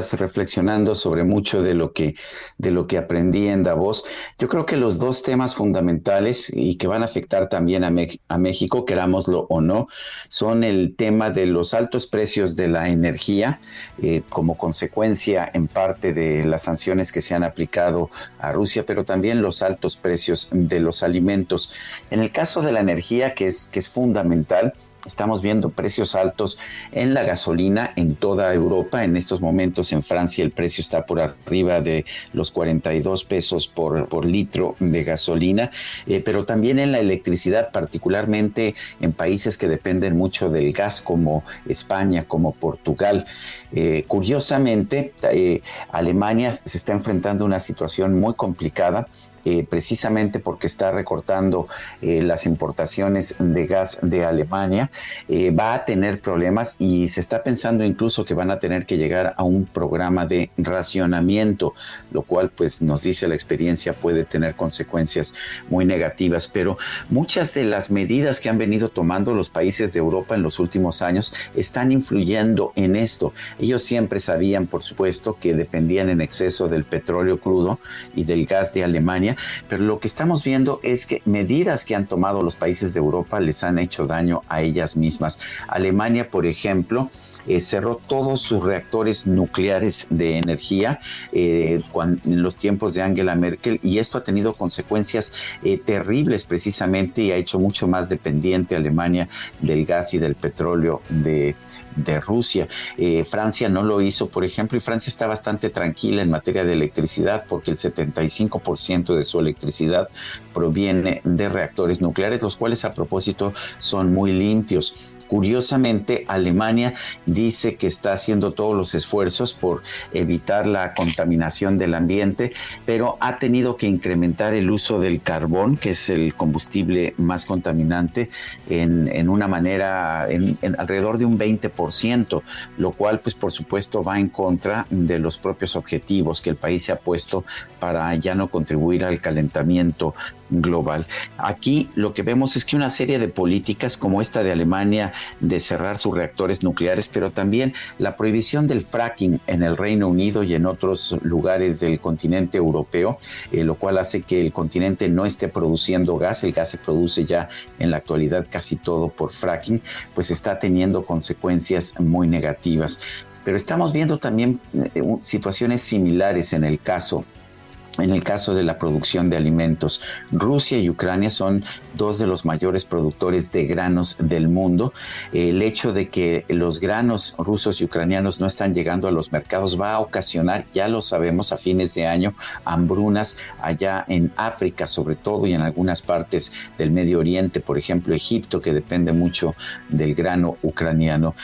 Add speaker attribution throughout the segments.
Speaker 1: Reflexionando sobre mucho de lo que de lo que aprendí en Davos. Yo creo que los dos temas fundamentales y que van a afectar también a, Me- a México, querámoslo o no, son el tema de los altos precios de la energía eh, como consecuencia en parte de las sanciones que se han aplicado a Rusia, pero también los altos precios de los alimentos. En el caso de la energía, que es, que es fundamental, Estamos viendo precios altos en la gasolina en toda Europa. En estos momentos en Francia el precio está por arriba de los 42 pesos por, litro de gasolina, eh, pero también en la electricidad, particularmente en países que dependen mucho del gas como España, como Portugal. Eh, curiosamente, eh, Alemania se está enfrentando a una situación muy complicada eh, precisamente porque está recortando eh, las importaciones de gas de Alemania, eh, va a tener problemas y se está pensando incluso que van a tener que llegar a un programa de racionamiento, lo cual pues nos dice la experiencia puede tener consecuencias muy negativas, pero muchas de las medidas que han venido tomando los países de Europa en los últimos años están influyendo en esto. Ellos siempre sabían, por supuesto, que dependían en exceso del petróleo crudo y del gas de Alemania, pero lo que estamos viendo es que medidas que han tomado los países de Europa les han hecho daño a ellas mismas. Alemania, por ejemplo, eh, cerró todos sus reactores nucleares de energía eh, en los tiempos de Angela Merkel y esto ha tenido consecuencias eh, terribles precisamente y ha hecho mucho más dependiente a Alemania del gas y del petróleo de, de Rusia. Francia no lo hizo, por ejemplo, y Francia está bastante tranquila en materia de electricidad porque el 75% de su electricidad proviene de reactores nucleares, los cuales a propósito son muy limpios. Curiosamente, Alemania dice que está haciendo todos los esfuerzos por evitar la contaminación del ambiente, pero ha tenido que incrementar el uso del carbón, que es el combustible más contaminante, en, en una manera, en, en alrededor de un 20%, lo cual, pues por supuesto, va en contra de los propios objetivos que el país se ha puesto para ya no contribuir al calentamiento global. Aquí lo que vemos es que una serie de políticas como esta de Alemania de cerrar sus reactores nucleares, pero también la prohibición del fracking en el Reino Unido y en otros lugares del continente europeo, eh, lo cual hace que el continente no esté produciendo gas, el gas se produce ya en la actualidad casi todo por fracking, pues está teniendo consecuencias muy negativas. Pero estamos viendo también eh, situaciones similares en el caso en el caso de la producción de alimentos, Rusia y Ucrania son dos de los mayores productores de granos del mundo. El hecho de que los granos rusos y ucranianos no están llegando a los mercados va a ocasionar, ya lo sabemos, a fines de año, hambrunas allá en África, sobre todo, y en algunas partes del Medio Oriente, por ejemplo, Egipto, que depende mucho del grano ucraniano.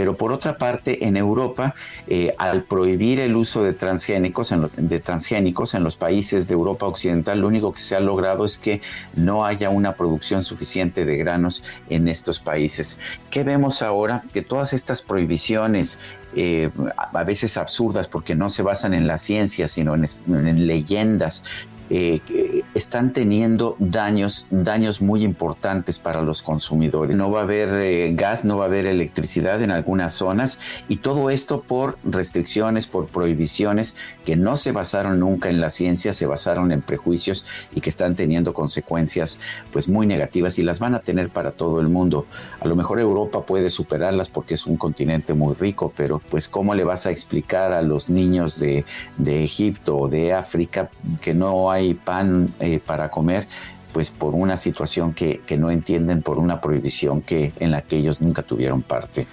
Speaker 1: Pero por otra parte, en Europa, eh, al prohibir el uso de transgénicos, en de transgénicos en los países de Europa Occidental, lo único que se ha logrado es que no haya una producción suficiente de granos en estos países. ¿Qué vemos ahora? Que todas estas prohibiciones, eh, a veces absurdas porque no se basan en la ciencia, sino en leyendas, eh, están teniendo daños, daños muy importantes para los consumidores. No va a haber eh, gas, no va a haber electricidad en algunas zonas y todo esto por restricciones, por prohibiciones que no se basaron nunca en la ciencia, se basaron en prejuicios y que están teniendo consecuencias pues muy negativas y las van a tener para todo el mundo. A lo mejor Europa puede superarlas porque es un continente muy rico, pero pues cómo le vas a explicar a los niños de, de Egipto o de África que no hay hay pan eh, para comer, pues por una situación que, que, no entienden, por una prohibición que, en la que ellos nunca tuvieron parte.